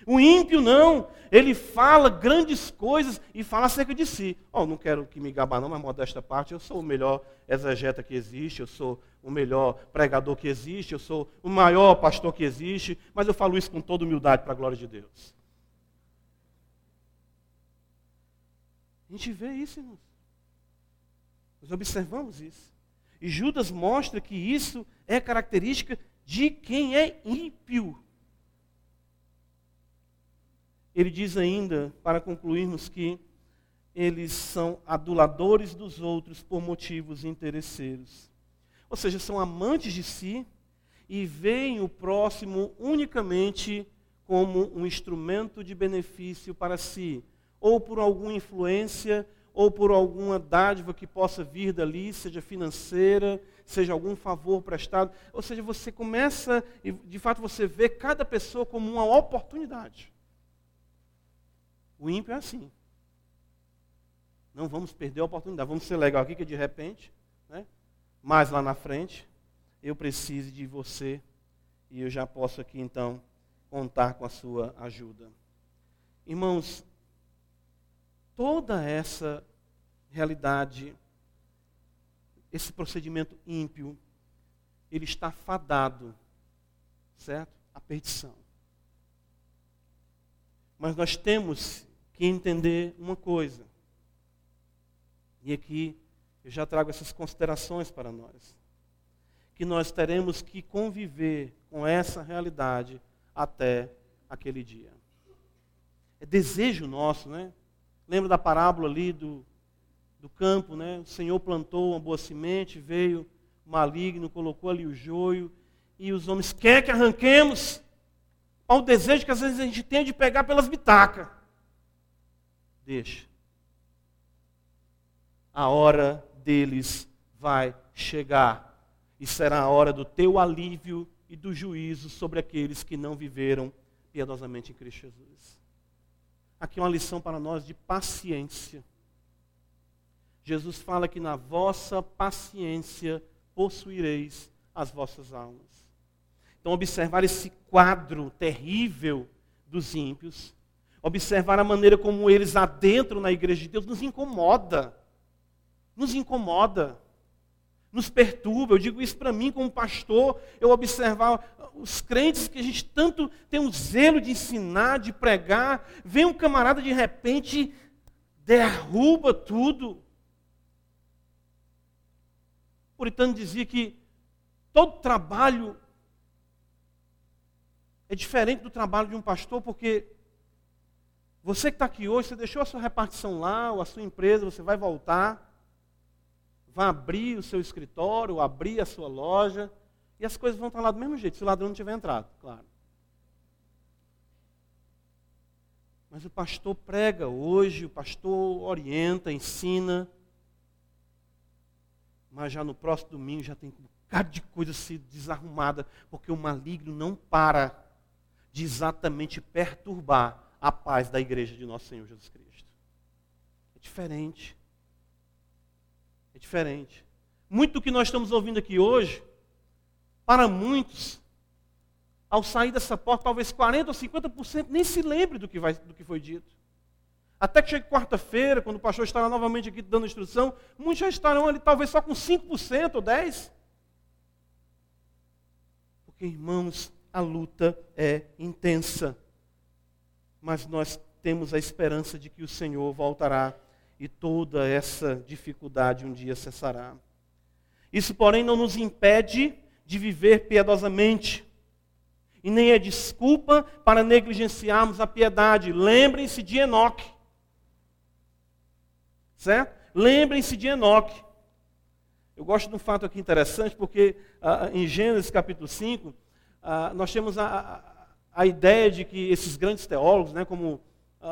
O ímpio não, ele fala grandes coisas e fala acerca de si. Oh, não quero que me gabar não, mas modesta parte, eu sou o melhor exegeta que existe, eu sou o melhor pregador que existe, eu sou o maior pastor que existe, mas eu falo isso com toda humildade para a glória de Deus. A gente vê isso, irmãos. Nós observamos isso. E Judas mostra que isso é característica de quem é ímpio. Ele diz ainda, para concluirmos, que eles são aduladores dos outros por motivos interesseiros. Ou seja, são amantes de si e veem o próximo unicamente como um instrumento de benefício para si, ou por alguma influência, ou por alguma dádiva que possa vir dali, seja financeira, seja algum favor prestado. Ou seja, você começa, e de fato você vê cada pessoa como uma oportunidade. O ímpio é assim. Não vamos perder a oportunidade. Vamos ser legal aqui, que de repente, né, mais lá na frente, eu preciso de você e eu já posso aqui então contar com a sua ajuda. Irmãos, toda essa realidade, esse procedimento ímpio, ele está fadado, certo? A perdição. Mas nós temos que entender uma coisa. E aqui eu já trago essas considerações para nós. Que nós teremos que conviver com essa realidade até aquele dia. É desejo nosso, né? Lembra da parábola ali do, do campo, né? O Senhor plantou uma boa semente, veio maligno, colocou ali o joio, e os homens querem que arranquemos. Há o desejo que às vezes a gente tem de pegar pelas bitacas. Deixa. A hora deles vai chegar. E será a hora do teu alívio e do juízo sobre aqueles que não viveram piedosamente em Cristo Jesus. Aqui é uma lição para nós de paciência. Jesus fala que na vossa paciência possuireis as vossas almas. Então, observar esse quadro terrível dos ímpios observar a maneira como eles adentram na igreja de Deus nos incomoda. Nos incomoda. Nos perturba. Eu digo isso para mim como pastor, eu observar os crentes que a gente tanto tem um zelo de ensinar, de pregar, vem um camarada de repente derruba tudo. O puritano dizia que todo trabalho é diferente do trabalho de um pastor, porque você que está aqui hoje, você deixou a sua repartição lá, ou a sua empresa, você vai voltar, vai abrir o seu escritório, abrir a sua loja, e as coisas vão estar lá do mesmo jeito, se o ladrão não tiver entrado, claro. Mas o pastor prega hoje, o pastor orienta, ensina, mas já no próximo domingo já tem um bocado de coisa se desarrumada, porque o maligno não para de exatamente perturbar a paz da igreja de nosso Senhor Jesus Cristo. É diferente. É diferente. Muito do que nós estamos ouvindo aqui hoje, para muitos, ao sair dessa porta, talvez 40% ou 50% nem se lembre do que, vai, do que foi dito. Até que chegue quarta-feira, quando o pastor estará novamente aqui dando instrução, muitos já estarão ali talvez só com 5% ou 10%. Porque, irmãos, a luta é intensa mas nós temos a esperança de que o Senhor voltará e toda essa dificuldade um dia cessará. Isso, porém, não nos impede de viver piedosamente. E nem é desculpa para negligenciarmos a piedade. Lembrem-se de Enoque. Certo? Lembrem-se de Enoque. Eu gosto de um fato aqui interessante, porque ah, em Gênesis capítulo 5, ah, nós temos a, a ideia de que esses grandes teólogos, né, como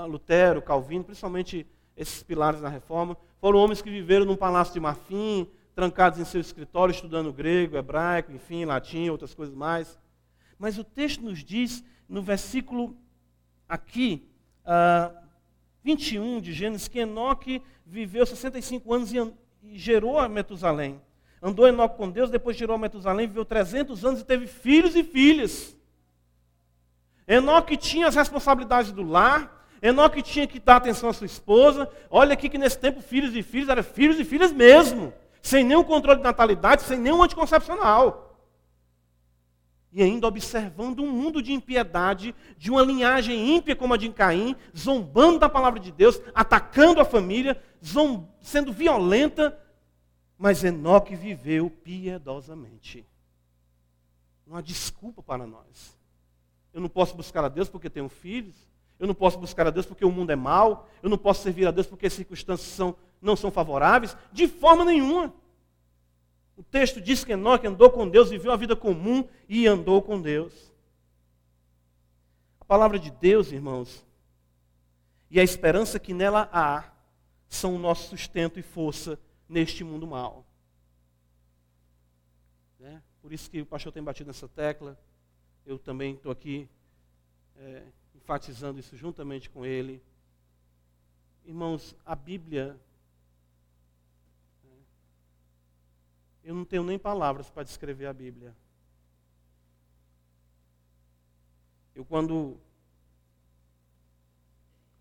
Lutero, Calvino, principalmente esses pilares da reforma, foram homens que viveram num palácio de marfim, trancados em seu escritório, estudando grego, hebraico, enfim, latim, outras coisas mais. Mas o texto nos diz, no versículo aqui, uh, ah, 21 de Gênesis, que Enoque viveu 65 anos e, e gerou a Metusalém. Andou Enoque com Deus, depois gerou a Metusalém, viveu 300 anos e teve filhos e filhas. Enoque tinha as responsabilidades do lar, Enoque tinha que dar atenção à sua esposa. Olha aqui que nesse tempo filhos e filhos eram filhos e filhas mesmo, sem nenhum controle de natalidade, sem nenhum anticoncepcional. E ainda observando um mundo de impiedade, de uma linhagem ímpia como a de Caim, zombando da palavra de Deus, atacando a família, sendo violenta, mas Enoque viveu piedosamente. Não há desculpa para nós. Eu não posso buscar a Deus porque tenho filhos. Eu não posso buscar a Deus porque o mundo é mau. Eu não posso servir a Deus porque as circunstâncias são, não são favoráveis. De forma nenhuma. O texto diz que Enoque andou com Deus, viveu a vida comum e andou com Deus. A palavra de Deus, irmãos, e a esperança que nela há, são o nosso sustento e força neste mundo mau. É, por isso que o pastor tem batido nessa tecla. Eu também estou aqui é, enfatizando isso juntamente com ele. Irmãos, a Bíblia. É, eu não tenho nem palavras para descrever a Bíblia. Eu, quando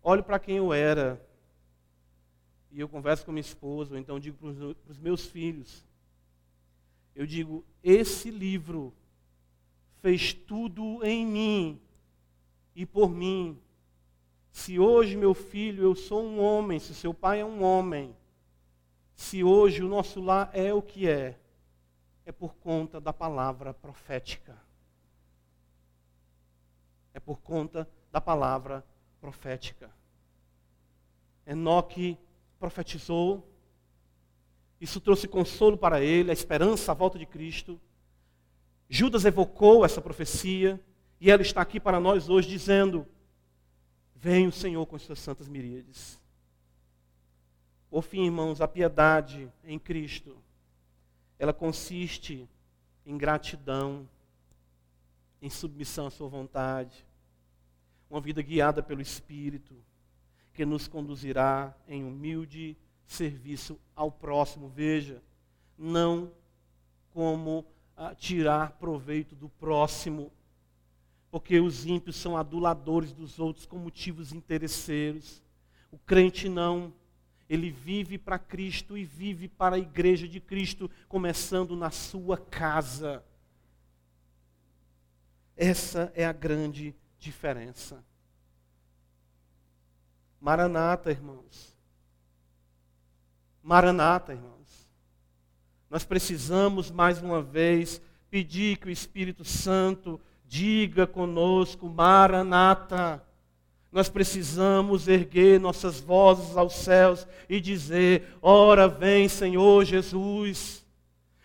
olho para quem eu era, e eu converso com minha esposa, ou então digo para os meus filhos, eu digo: esse livro fez tudo em mim e por mim. Se hoje, meu filho, eu sou um homem, se seu pai é um homem, se hoje o nosso lar é o que é, é por conta da palavra profética. É por conta da palavra profética. Enoque profetizou, isso trouxe consolo para ele, a esperança, a volta de Cristo. Judas evocou essa profecia e ela está aqui para nós hoje dizendo: Vem o Senhor com as suas santas miríades. Por fim, irmãos, a piedade em Cristo, ela consiste em gratidão, em submissão à sua vontade, uma vida guiada pelo Espírito, que nos conduzirá em humilde serviço ao próximo. Veja, não como a tirar proveito do próximo, porque os ímpios são aduladores dos outros com motivos interesseiros. O crente não. Ele vive para Cristo e vive para a igreja de Cristo, começando na sua casa. Essa é a grande diferença. Maranata, irmãos. Maranata, irmãos. Nós precisamos, mais uma vez, pedir que o Espírito Santo diga conosco, Maranata. Nós precisamos erguer nossas vozes aos céus e dizer: Ora vem, Senhor Jesus.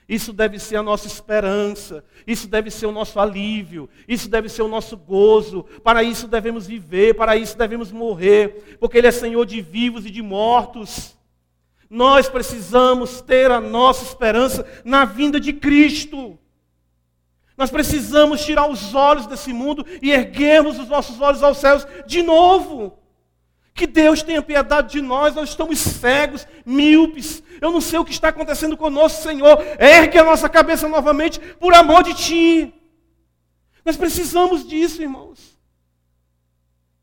Isso deve ser a nossa esperança, isso deve ser o nosso alívio, isso deve ser o nosso gozo. Para isso devemos viver, para isso devemos morrer, porque Ele é Senhor de vivos e de mortos. Nós precisamos ter a nossa esperança na vinda de Cristo. Nós precisamos tirar os olhos desse mundo e erguermos os nossos olhos aos céus de novo. Que Deus tenha piedade de nós, nós estamos cegos, míopes. Eu não sei o que está acontecendo conosco, Senhor. Ergue a nossa cabeça novamente por amor de Ti. Nós precisamos disso, irmãos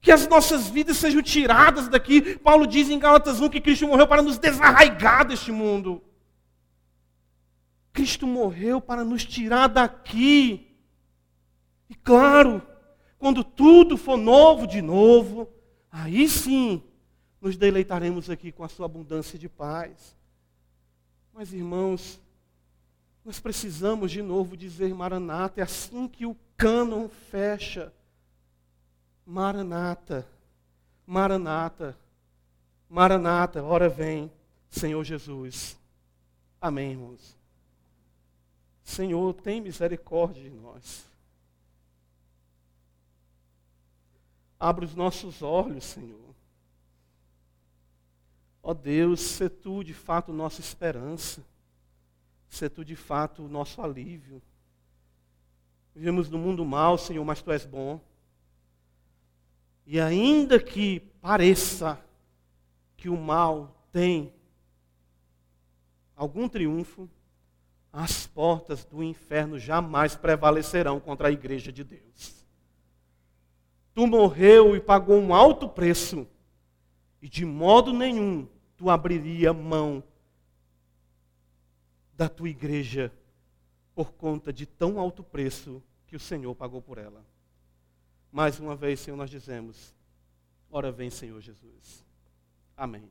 que as nossas vidas sejam tiradas daqui. Paulo diz em Gálatas 1 que Cristo morreu para nos desarraigar deste mundo. Cristo morreu para nos tirar daqui. E claro, quando tudo for novo de novo, aí sim nos deleitaremos aqui com a sua abundância de paz. Mas irmãos, nós precisamos de novo dizer Maranata, é assim que o cânon fecha. Maranata, Maranata, Maranata, hora vem, Senhor Jesus. Amém, irmãos. Senhor, tem misericórdia de nós. Abra os nossos olhos, Senhor. Ó Deus, se tu de fato nossa esperança, se tu de fato o nosso alívio. Vivemos no mundo mal, Senhor, mas tu és bom. E ainda que pareça que o mal tem algum triunfo, as portas do inferno jamais prevalecerão contra a igreja de Deus. Tu morreu e pagou um alto preço, e de modo nenhum tu abriria mão da tua igreja por conta de tão alto preço que o Senhor pagou por ela. Mais uma vez, Senhor, nós dizemos: Ora vem, Senhor Jesus. Amém.